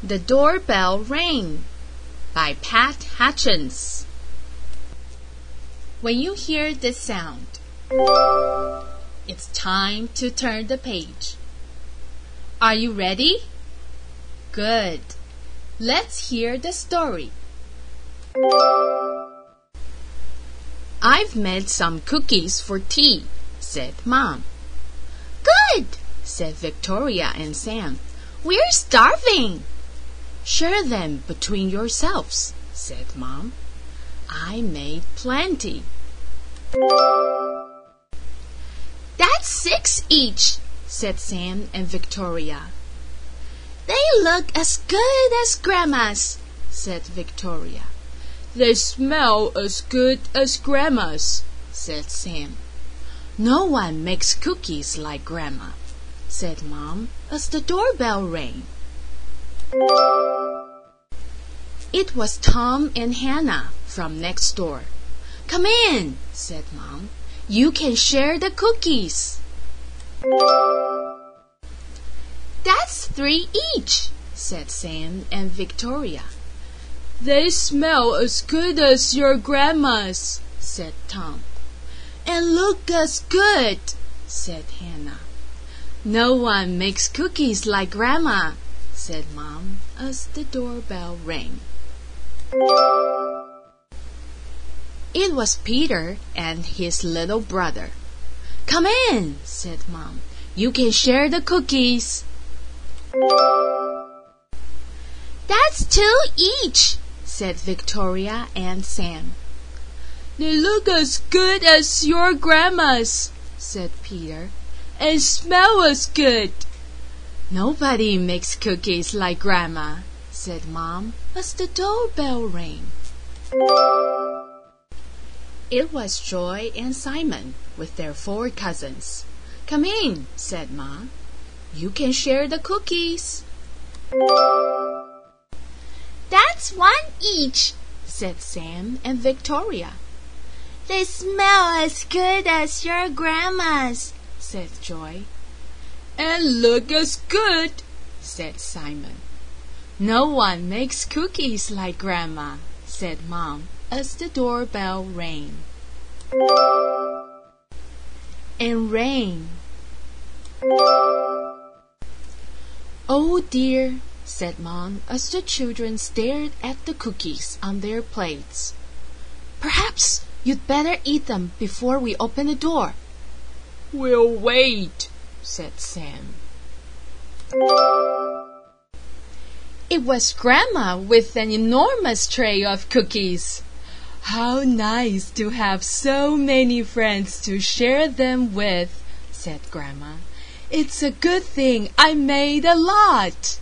The Doorbell Rang by Pat Hutchins. When you hear this sound, it's time to turn the page. Are you ready? Good. Let's hear the story. I've made some cookies for tea, said Mom. Good, said Victoria and Sam. We're starving. Share them between yourselves, said Mom. I made plenty. That's six each, said Sam and Victoria. They look as good as Grandma's, said Victoria. They smell as good as Grandma's, said Sam. No one makes cookies like Grandma, said Mom as the doorbell rang. It was Tom and Hannah from next door. Come in, said Mom. You can share the cookies. That's three each, said Sam and Victoria. They smell as good as your grandma's, said Tom. And look as good, said Hannah. No one makes cookies like Grandma, said Mom as the doorbell rang. It was Peter and his little brother. Come in, said Mom. You can share the cookies. That's two each, said Victoria and Sam. They look as good as your grandma's, said Peter, and smell as good. Nobody makes cookies like Grandma, said Mom as the doorbell rang. It was Joy and Simon with their four cousins. Come in, said Ma. You can share the cookies. That's one each, said Sam and Victoria. They smell as good as your grandma's, said Joy. And look as good, said Simon. No one makes cookies like Grandma, said Mom as the doorbell rang. And rang. Oh dear, said Mom as the children stared at the cookies on their plates. Perhaps you'd better eat them before we open the door. We'll wait, said Sam. It was Grandma with an enormous tray of cookies. How nice to have so many friends to share them with, said Grandma. It's a good thing I made a lot.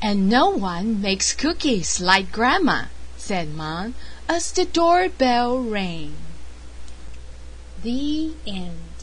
And no one makes cookies like Grandma, said Mom as the doorbell rang. The end.